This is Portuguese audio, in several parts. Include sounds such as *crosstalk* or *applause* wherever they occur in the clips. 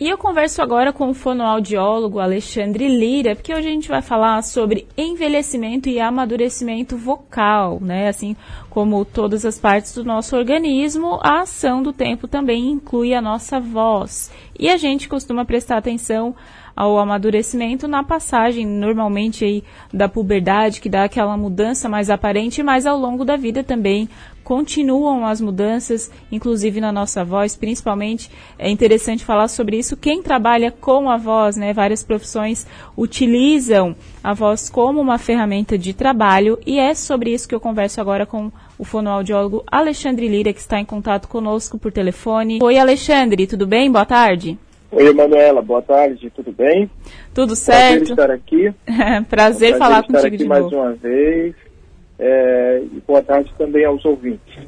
E eu converso agora com o fonoaudiólogo Alexandre Lira, porque hoje a gente vai falar sobre envelhecimento e amadurecimento vocal, né? Assim como todas as partes do nosso organismo, a ação do tempo também inclui a nossa voz. E a gente costuma prestar atenção ao amadurecimento na passagem, normalmente aí da puberdade, que dá aquela mudança mais aparente, mas ao longo da vida também continuam as mudanças, inclusive na nossa voz, principalmente é interessante falar sobre isso. Quem trabalha com a voz, né, várias profissões utilizam a voz como uma ferramenta de trabalho e é sobre isso que eu converso agora com o fonoaudiólogo Alexandre Lira, que está em contato conosco por telefone. Oi, Alexandre, tudo bem? Boa tarde. Oi, Manuela, boa tarde, tudo bem? Tudo certo. Prazer estar aqui. *laughs* prazer, prazer falar estar contigo aqui de mais novo. uma vez. É, e boa tarde também aos ouvintes.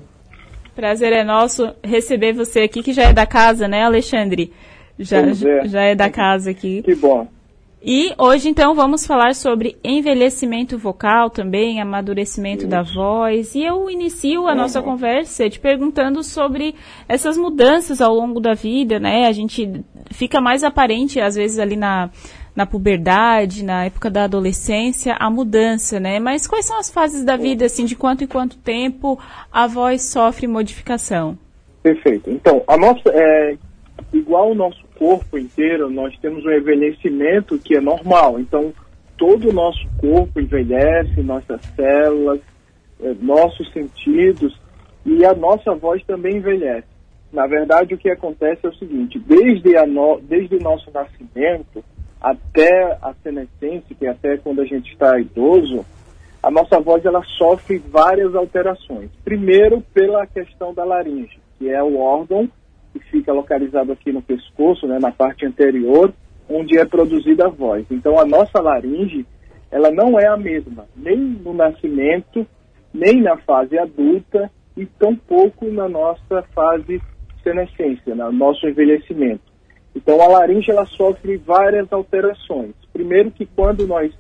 Prazer é nosso receber você aqui, que já é da casa, né, Alexandre? Já, é. já é da casa aqui. Que bom. E hoje, então, vamos falar sobre envelhecimento vocal também, amadurecimento da voz. E eu inicio a nossa conversa te perguntando sobre essas mudanças ao longo da vida, né? A gente fica mais aparente, às vezes, ali na, na puberdade, na época da adolescência, a mudança, né? Mas quais são as fases da vida, assim, de quanto em quanto tempo a voz sofre modificação? Perfeito. Então, a nossa, é, igual o nosso corpo inteiro, nós temos um envelhecimento que é normal. Então, todo o nosso corpo envelhece, nossas células, é, nossos sentidos e a nossa voz também envelhece. Na verdade, o que acontece é o seguinte: desde, a no, desde o nosso nascimento até a senescência, que é até quando a gente está idoso, a nossa voz ela sofre várias alterações. Primeiro, pela questão da laringe, que é o órgão que fica localizado aqui no pescoço, né, na parte anterior, onde é produzida a voz. Então, a nossa laringe, ela não é a mesma, nem no nascimento, nem na fase adulta e tampouco na nossa fase senescência, no nosso envelhecimento. Então, a laringe ela sofre várias alterações. Primeiro que quando nós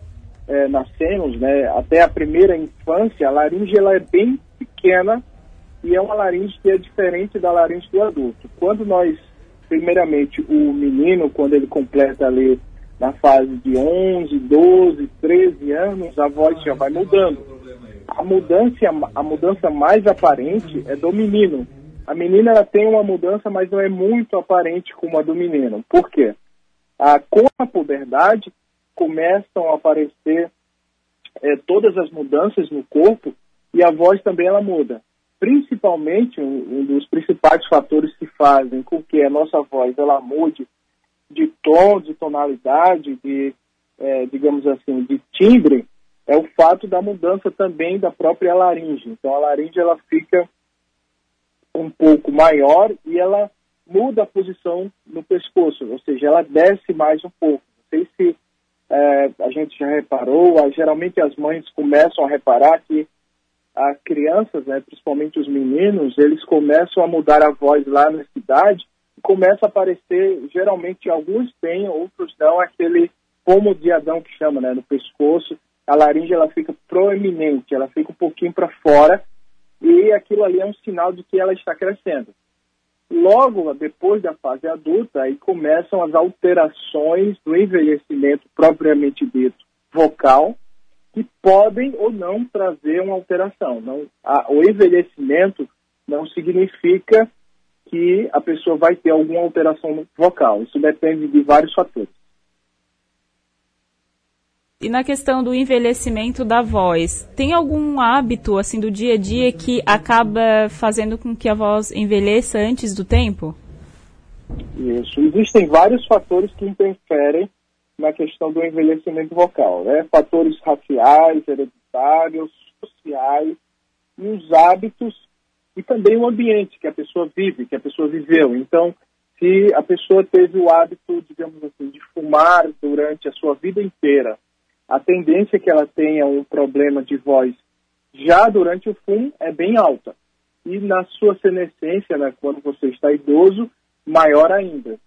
é, nascemos, né, até a primeira infância, a laringe ela é bem pequena e é uma laringe que é diferente da laringe do adulto. Quando nós, primeiramente, o menino, quando ele completa ali na fase de 11, 12, 13 anos, a voz já vai mudando. A mudança, a mudança mais aparente é do menino. A menina ela tem uma mudança, mas não é muito aparente como a do menino. Por quê? Ah, com a puberdade, começam a aparecer é, todas as mudanças no corpo e a voz também ela muda principalmente um, um, dos principais fatores que fazem com que a nossa voz ela mude de tom, de tonalidade, de é, digamos assim, de timbre, é o fato da mudança também da própria laringe. Então a laringe ela fica um pouco maior e ela muda a posição no pescoço, ou seja, ela desce mais um pouco. Não sei se é, a gente já reparou, geralmente as mães começam a reparar que as crianças, né, principalmente os meninos, eles começam a mudar a voz lá na cidade e começa a aparecer, geralmente alguns têm, outros não, aquele pomo de Adão que chama, né, no pescoço, a laringe ela fica proeminente, ela fica um pouquinho para fora e aquilo ali é um sinal de que ela está crescendo. Logo depois da fase adulta, aí começam as alterações do envelhecimento propriamente dito vocal, que podem ou não trazer uma alteração. Não, a, o envelhecimento não significa que a pessoa vai ter alguma alteração vocal. Isso depende de vários fatores. E na questão do envelhecimento da voz, tem algum hábito assim do dia a dia que acaba fazendo com que a voz envelheça antes do tempo? Isso. Existem vários fatores que interferem na questão do envelhecimento vocal, né? Fatores raciais, hereditários, sociais e os hábitos e também o ambiente que a pessoa vive, que a pessoa viveu. Então, se a pessoa teve o hábito, digamos assim, de fumar durante a sua vida inteira, a tendência que ela tenha um problema de voz já durante o fumo é bem alta. E na sua senescência, né, quando você está idoso, maior ainda.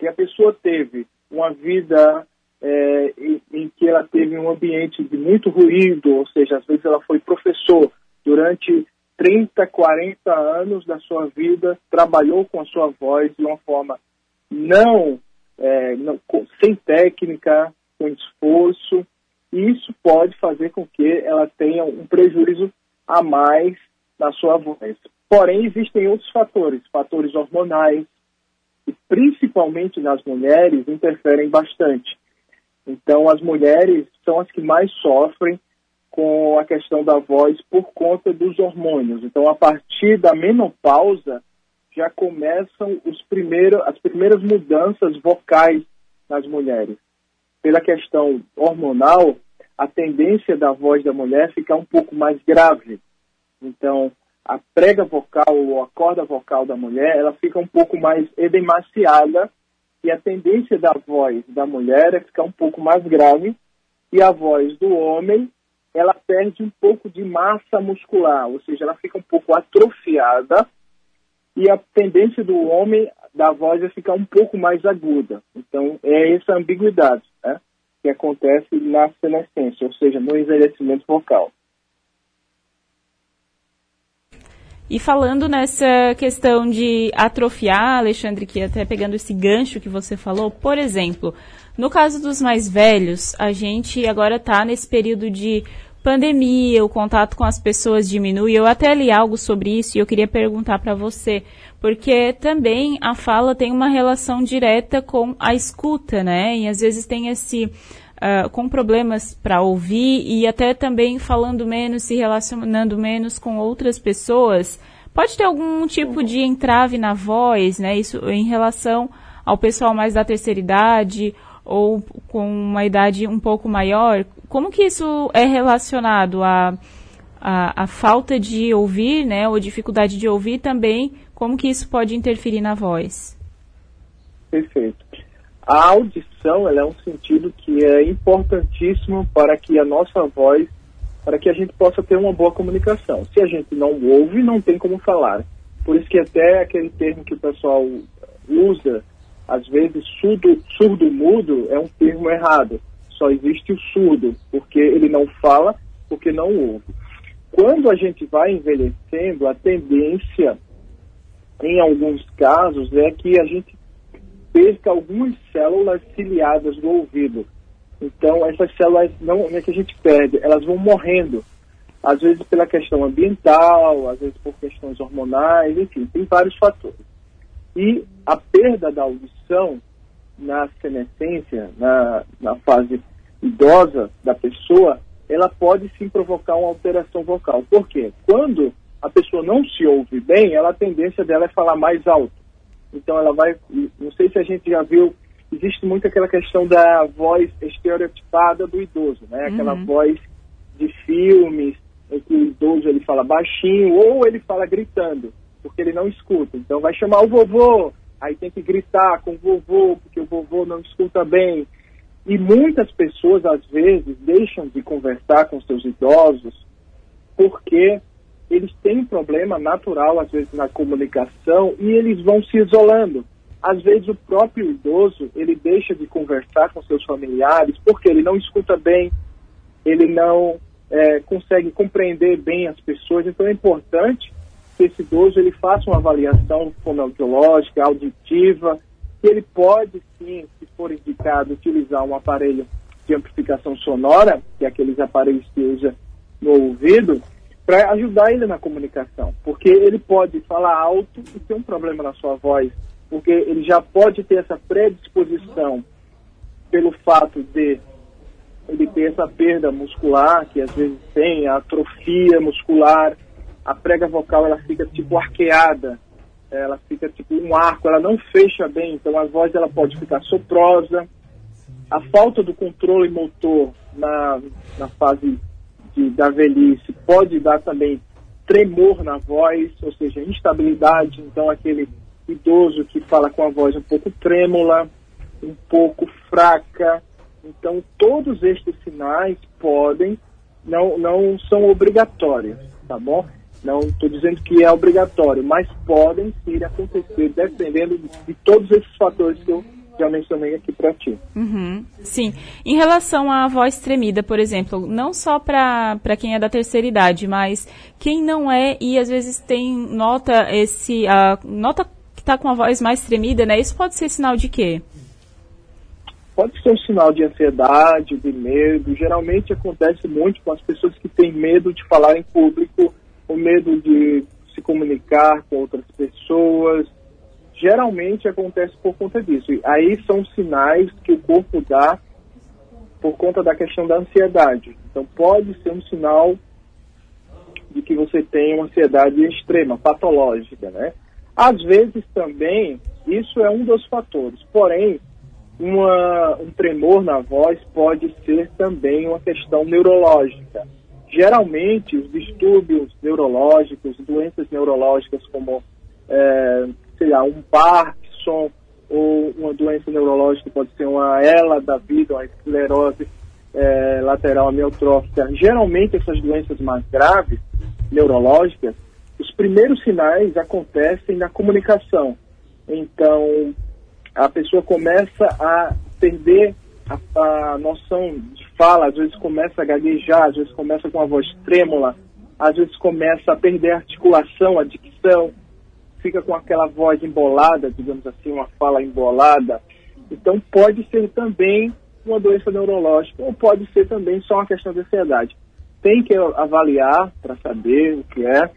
Se a pessoa teve uma vida é, em, em, que ela teve um ambiente de muito ruído, ou seja, às vezes ela foi professor durante 30, 40 anos da sua vida, trabalhou com a sua voz de uma forma não, é, não sem técnica, com esforço, e isso pode fazer com que ela tenha um prejuízo a mais na sua voz. Porém, existem outros fatores, fatores hormonais, que principalmente nas mulheres interferem bastante. Então, as mulheres são as que mais sofrem com a questão da voz por conta dos hormônios. Então, a partir da menopausa, já começam os primeiros, as primeiras mudanças vocais nas mulheres. Pela questão hormonal, a tendência da voz da mulher ficar um pouco mais grave. Então, a prega vocal ou a corda vocal da mulher, ela fica um pouco mais edemaciada e a tendência da voz da mulher é ficar um pouco mais grave e a voz do homem ela perde um pouco de massa muscular, ou seja, ela fica um pouco atrofiada e a tendência do homem da voz é ficar um pouco mais aguda. Então, é essa ambiguidade que acontece na senescência, ou seja, no envelhecimento vocal. E falando nessa questão de atrofiar, Alexandre, que até pegando esse gancho que você falou, por exemplo, no caso dos mais velhos, a gente agora está nesse período de pandemia, o contato com as pessoas diminui. Eu até li algo sobre isso e eu queria perguntar para você, porque também a fala tem uma relação direta com a escuta, né? E às vezes tem esse uh, com problemas para ouvir e até também falando menos, se relacionando menos com outras pessoas. Pode ter algum tipo de entrave na voz, né? Isso em relação ao pessoal mais da terceira idade ou com uma idade um pouco maior, como que isso é relacionado à, à, à, falta de ouvir, né, ou dificuldade de ouvir também, como que isso pode interferir na voz? Perfeito. A audição é um sentido que é importantíssimo para que a nossa voz, para que a gente possa ter uma boa comunicação. Se a gente não ouve, não tem como falar. Por isso que até aquele termo que o pessoal usa às vezes, surdo, surdo é um termo errado. Só existe o surdo, porque ele não fala, porque não ouve. Quando a gente vai envelhecendo, a tendência, em alguns casos, é que a gente perca algumas células ciliadas do ouvido. Então, essas células não é que a gente perde, elas vão morrendo. Às vezes pela questão ambiental, às vezes por questões hormonais, enfim, tem vários fatores. E a perda da audição na senescência, na, na fase idosa da pessoa, ela pode sim provocar uma alteração vocal. Por quê? Quando a pessoa não se ouve bem, ela, a tendência dela é falar mais alto. Então ela vai, não sei se a gente já viu, existe muito aquela questão da voz estereotipada do idoso, né? Aquela uhum. voz de filmes em que o idoso ele fala baixinho ou ele fala gritando porque ele não escuta. Então vai chamar o vovô, aí tem que gritar com o vovô, porque o vovô não escuta bem. E muitas pessoas, às vezes, deixam de conversar com seus idosos porque eles têm um problema natural, às vezes, na comunicação e eles vão se isolando. Às vezes, o próprio idoso, ele deixa de conversar com seus familiares porque ele não escuta bem, ele não é, consegue compreender bem as pessoas. Então, é importante esse ele faça uma avaliação fonoaudiológica, auditiva, que ele pode sim, se for indicado, utilizar um aparelho de amplificação sonora, que é aqueles aparelhos que usa no ouvido, para ajudar ele na comunicação, porque ele pode falar alto e ter um problema na sua voz, porque ele já pode ter essa predisposição pelo fato de ele ter essa perda muscular, que às vezes tem a atrofia muscular, a prega vocal ela fica tipo arqueada, ela fica tipo um arco, ela não fecha bem, então a voz ela pode ficar soprosa. A falta do controle motor na, na fase de, da velhice pode dar também tremor na voz, ou seja, instabilidade, então aquele idoso que fala com a voz um pouco trêmula, um pouco fraca. Então todos estes sinais podem, não, não são obrigatórios, tá bom? Não estou dizendo que é obrigatório, mas podem sim acontecer dependendo de, de todos esses fatores que eu já mencionei aqui para ti. Uhum, sim. Em relação à voz tremida, por exemplo, não só para quem é da terceira idade, mas quem não é e às vezes tem nota esse uh, nota está com a voz mais tremida, né? Isso pode ser sinal de quê? Pode ser um sinal de ansiedade, de medo. Geralmente acontece muito com as pessoas que têm medo de falar em público, o medo de se comunicar com outras pessoas. Geralmente acontece por conta disso. Aí são sinais que o corpo dá por conta da questão da ansiedade. Então pode ser um sinal de que você tem uma ansiedade extrema, patológica, né? Às vezes também isso é um dos fatores. Porém, uma, um tremor na voz pode ser também uma questão neurológica. Geralmente, os distúrbios neurológicos, doenças neurológicas como, é, sei lá, um Parkinson ou uma doença neurológica, pode ser uma ELA da vida, uma esclerose é, lateral amiotrófica. Geralmente, essas doenças mais graves, neurológicas, os primeiros sinais acontecem na comunicação. Então, a pessoa começa a perder a, a, noção fala, às vezes começa a gaguejar, às vezes começa com a voz trêmula, às vezes começa a perder a articulação, a dicção, fica com aquela voz embolada, digamos assim, uma fala embolada. Então pode ser também uma doença neurológica ou pode ser também só uma questão de ansiedade. Tem que avaliar para saber o que é.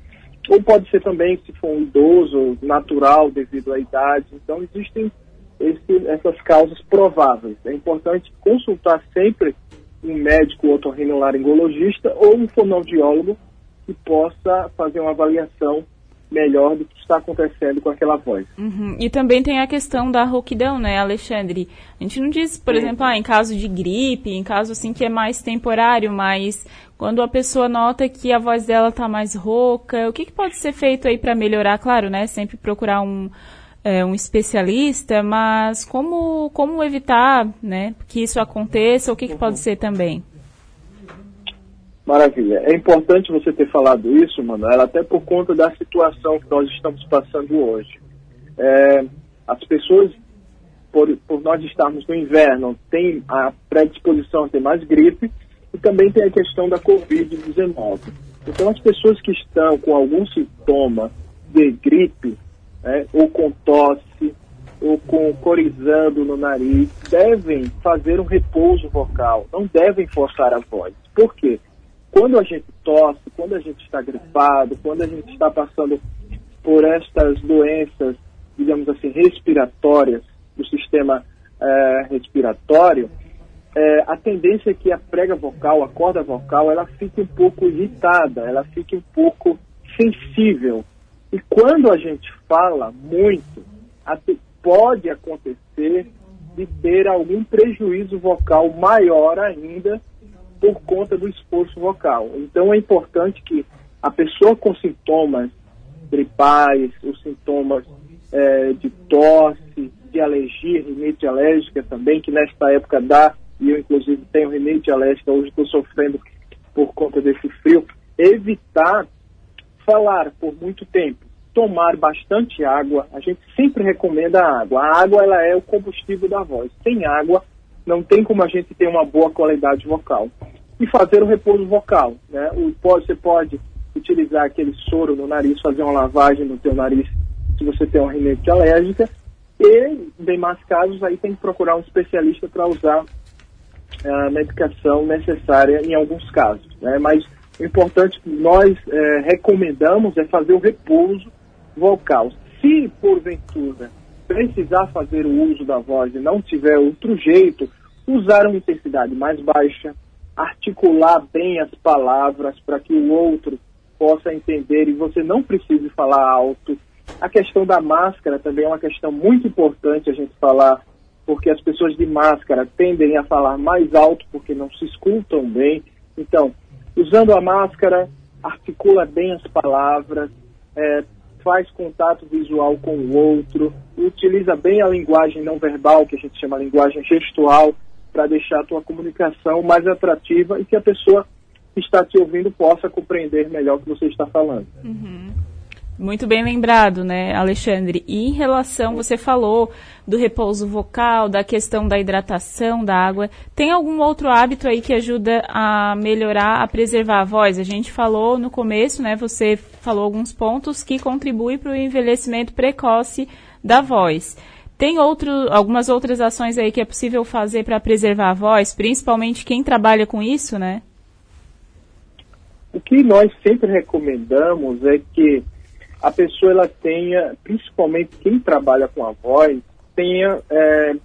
Ou pode ser também, se for um idoso, natural devido à idade. Então existem esse, essas causas prováveis. É importante consultar sempre um médico otorrinolaringologista ou um fonoaudiólogo que possa fazer uma avaliação melhor do que está acontecendo com aquela voz. Uhum. E também tem a questão da rouquidão, né, Alexandre? A gente não diz, por Sim. exemplo, ah, em caso de gripe, em caso assim que é mais temporário, mas quando a pessoa nota que a voz dela está mais rouca, o que, que pode ser feito aí para melhorar? Claro, né, sempre procurar um é, um especialista, mas como, como evitar né, que isso aconteça? O que, que pode ser também? Maravilha. É importante você ter falado isso, Manuela, até por conta da situação que nós estamos passando hoje. É, as pessoas, por, por nós estarmos no inverno, têm a predisposição a ter mais gripe e também tem a questão da Covid-19. Então, as pessoas que estão com algum sintoma de gripe, né, ou com tosse, ou com corizando no nariz, devem fazer um repouso vocal, não devem forçar a voz. Por quê? Quando a gente tosse, quando a gente está gripado, quando a gente está passando por estas doenças, digamos assim, respiratórias, do sistema é, respiratório, é, a tendência é que a prega vocal, a corda vocal, ela fique um pouco irritada, ela fique um pouco sensível e quando a gente fala muito, pode acontecer de ter algum prejuízo vocal maior ainda por conta do esforço vocal. Então é importante que a pessoa com sintomas gripais, os sintomas é, de tosse, de alergia, rinite alérgica também, que nesta época dá, e eu inclusive tenho rinite alérgica, hoje estou sofrendo por conta desse frio, evitar falar por muito tempo, tomar bastante água. A gente sempre recomenda a água. A água ela é o combustível da voz. Sem água não tem como a gente ter uma boa qualidade vocal. E fazer o repouso vocal, né? Você pode utilizar aquele soro no nariz, fazer uma lavagem no teu nariz se você tem uma rinite alérgica. E, em demais casos, aí tem que procurar um especialista para usar a medicação necessária em alguns casos. Né? Mas o importante que nós é, recomendamos é fazer o repouso vocal. Se, porventura, precisar fazer o uso da voz e não tiver outro jeito, usar uma intensidade mais baixa, articular bem as palavras para que o outro possa entender e você não precise falar alto. A questão da máscara também é uma questão muito importante a gente falar, porque as pessoas de máscara tendem a falar mais alto porque não se escutam bem. Então, Usando a máscara, articula bem as palavras, é, faz contato visual com o outro, utiliza bem a linguagem não verbal, que a gente chama linguagem gestual, para deixar a tua comunicação mais atrativa e que a pessoa que está te ouvindo possa compreender melhor o que você está falando. Uhum. Muito bem lembrado, né, Alexandre? E em relação, você falou do repouso vocal, da questão da hidratação da água. Tem algum outro hábito aí que ajuda a melhorar, a preservar a voz? A gente falou no começo, né? Você falou alguns pontos que contribuem para o envelhecimento precoce da voz. Tem outro, algumas outras ações aí que é possível fazer para preservar a voz, principalmente quem trabalha com isso, né? O que nós sempre recomendamos é que a pessoa ela tenha, principalmente quem trabalha com a voz, tenha é,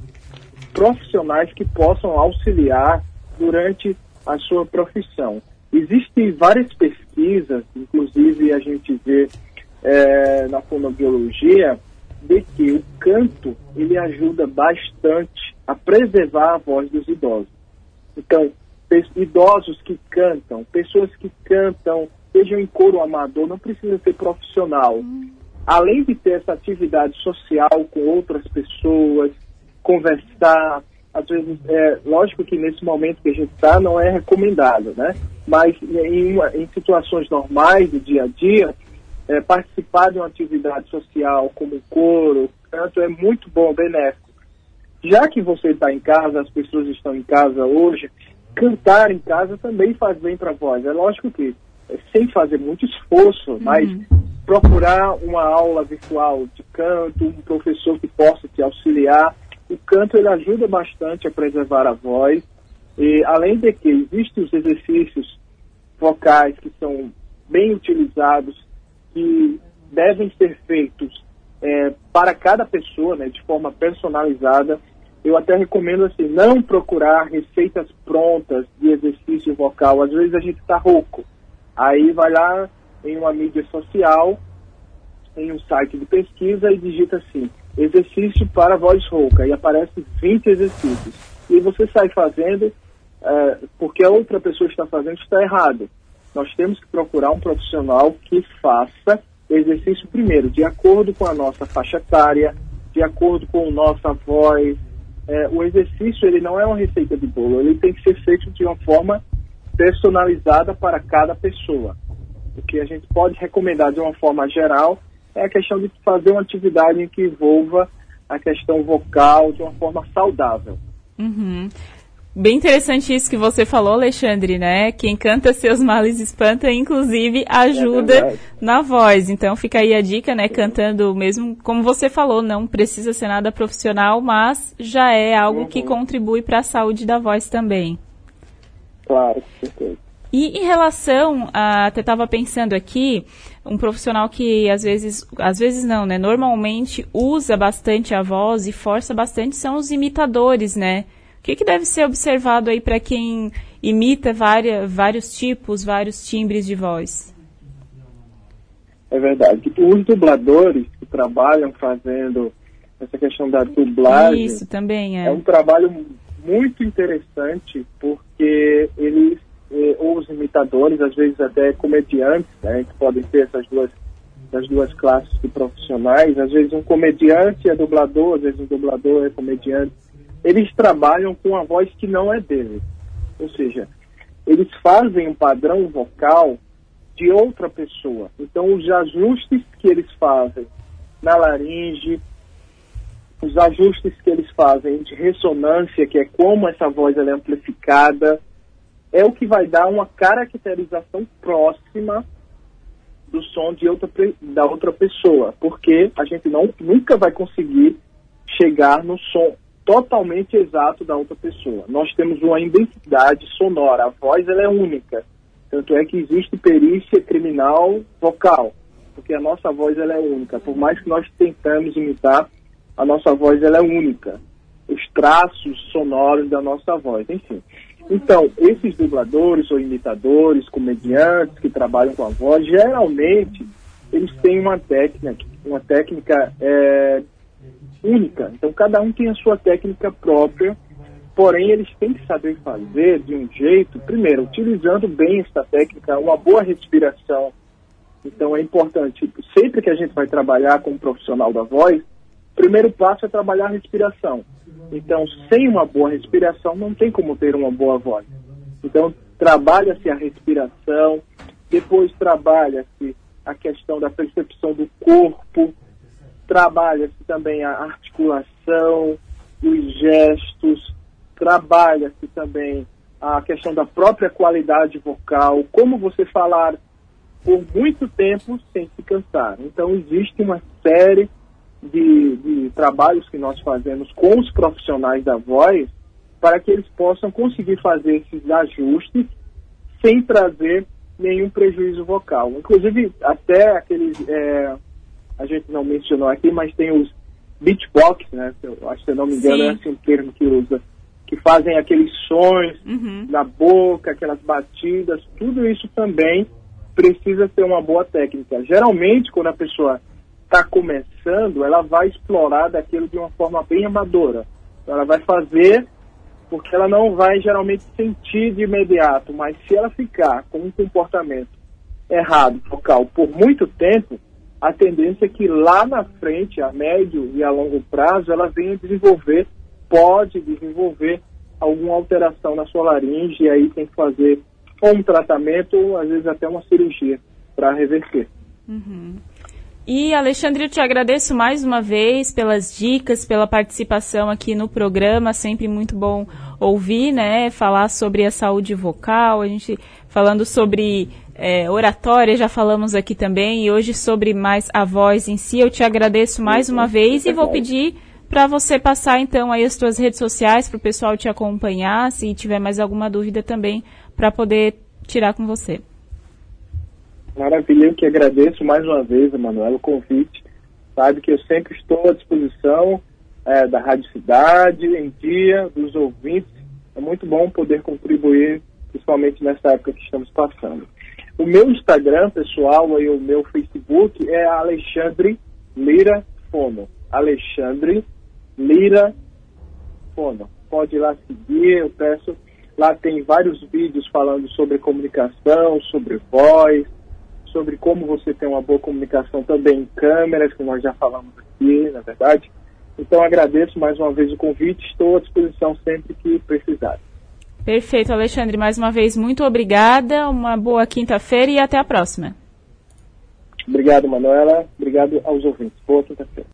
profissionais que possam auxiliar durante a sua profissão. Existem várias pesquisas, inclusive a gente vê é, na fonobiologia, de que o canto ele ajuda bastante a preservar a voz dos idosos. Então, idosos que cantam, pessoas que cantam, sejam em coro amador, não precisa ser profissional. Além de ter essa atividade social com outras pessoas, conversar, às vezes, é, lógico que nesse momento que a gente está não é recomendado, né? Mas em, em situações normais do dia a dia, é, participar de uma atividade social como coro, canto é muito bom, benéfico. Já que você está em casa, as pessoas estão em casa hoje, cantar em casa também faz bem para a voz. É lógico que sem fazer muito esforço, uhum. mas procurar uma aula virtual de canto, um professor que possa te auxiliar. O canto ele ajuda bastante a preservar a voz. E além de que existem os exercícios vocais que são bem utilizados, que devem ser feitos é, para cada pessoa, né, de forma personalizada eu até recomendo assim, não procurar receitas prontas de exercício vocal. Às vezes a gente está rouco. Aí vai lá em uma mídia social, em um site de pesquisa e digita assim, exercício para voz rouca. E aparece 20 exercícios. E você sai fazendo, é, porque a outra pessoa está fazendo está errado. Nós temos que procurar um profissional que faça exercício primeiro, de acordo com a nossa faixa etária, de acordo com nossa voz, é, o exercício ele não é uma receita de bolo, ele tem que ser feito de uma forma personalizada para cada pessoa. O que a gente pode recomendar de uma forma geral é a questão de fazer uma atividade que envolva a questão vocal de uma forma saudável. Uhum. Bem interessante isso que você falou, Alexandre, né? Quem canta seus males espanta, inclusive ajuda é na voz. Então fica aí a dica, né? Cantando mesmo, como você falou, não precisa ser nada profissional, mas já é algo uhum. que contribui para a saúde da voz também. Claro, com certeza. E em relação a, até estava pensando aqui, um profissional que às vezes, às vezes não, né? Normalmente usa bastante a voz e força bastante são os imitadores, né? que, que deve ser observado aí para quem imita várias, vários tipos, vários timbres de voz? É verdade. Os dubladores que trabalham fazendo essa questão da dublagem. Isso também é. É um trabalho muito interessante porque eles, eh, ou os imitadores, às vezes até comediantes, né, que podem ter essas duas, essas duas classes de profissionais, às vezes um comediante é dublador, às vezes um dublador é comediante eles trabalham com a voz que não é deles. Ou seja, eles fazem um padrão vocal de outra pessoa. Então, os ajustes que eles fazem na laringe, os ajustes que eles fazem de ressonância, que é como essa voz é amplificada, é o que vai dar uma caracterização próxima do som de outra, da outra pessoa, porque a gente não, nunca vai conseguir chegar no som totalmente exato da outra pessoa. Nós temos uma identidade sonora, a voz ela é única. Tanto é que existe perícia criminal vocal, porque a nossa voz ela é única. Por mais que nós tentamos imitar, a nossa voz ela é única. Os traços sonoros da nossa voz, enfim. Então, esses dubladores ou imitadores, comediantes que trabalham com a voz, geralmente eles têm uma técnica, uma técnica é, única. Então, cada um tem a sua técnica própria, porém, eles têm que saber fazer de um jeito, primeiro, utilizando bem essa técnica, uma boa respiração. Então, é importante, sempre que a gente vai trabalhar como profissional da voz, primeiro passo é trabalhar a respiração. Então, sem uma boa respiração, não tem como ter uma boa voz. Então, trabalha-se a respiração, depois trabalha-se a questão da percepção do corpo, trabalha-se também a articulação, os gestos, trabalha-se também a questão da própria qualidade vocal, como você falar por muito tempo sem se cansar. Então, existe uma série de, de trabalhos que nós fazemos com os profissionais da voz para que eles possam conseguir fazer esses ajustes sem trazer nenhum prejuízo vocal. Inclusive, até aqueles, é, a gente não mencionou aqui, mas tem os beatbox, né? Eu acho que se não me engano Sim. é assim um termo que usa, que fazem aqueles sons uhum. na boca, aquelas batidas, tudo isso também precisa ter uma boa técnica. Geralmente, quando a pessoa está começando, ela vai explorar daquilo de uma forma bem amadora. Ela vai fazer porque ela não vai geralmente sentir de imediato, mas se ela ficar com um comportamento errado, vocal, por muito tempo, a tendência é que lá na frente, a médio e a longo prazo, ela venha desenvolver, pode desenvolver alguma alteração na sua laringe e aí tem que fazer um tratamento ou às vezes até uma cirurgia para reverter. Uhum. E Alexandre, eu te agradeço mais uma vez pelas dicas, pela participação aqui no programa, sempre muito bom ouvir, né, falar sobre a saúde vocal, a gente falando sobre é, oratória, já falamos aqui também, e hoje sobre mais a voz em si. Eu te agradeço mais uma vez e vou pedir para você passar então aí as suas redes sociais para o pessoal te acompanhar, se tiver mais alguma dúvida também, para poder tirar com você. Maravilha, eu que agradeço mais uma vez, Emanuela, o convite. Sabe que eu sempre estou à disposição é, da Rádio Cidade, em dia, dos ouvintes. É muito bom poder contribuir, principalmente nessa época que estamos passando. O meu Instagram pessoal e o meu Facebook é Alexandre Lira Fono. Alexandre Lira Fono. Pode ir lá seguir, eu peço. Lá tem vários vídeos falando sobre comunicação, sobre voz, sobre como você tem uma boa comunicação também em câmeras, que nós já falamos aqui, na verdade. Então agradeço mais uma vez o convite, estou à disposição sempre que precisar. Perfeito, Alexandre. Mais uma vez, muito obrigada, uma boa quinta-feira e até a próxima. Obrigado, Manuela. Obrigado aos ouvintes. Boa quinta-feira.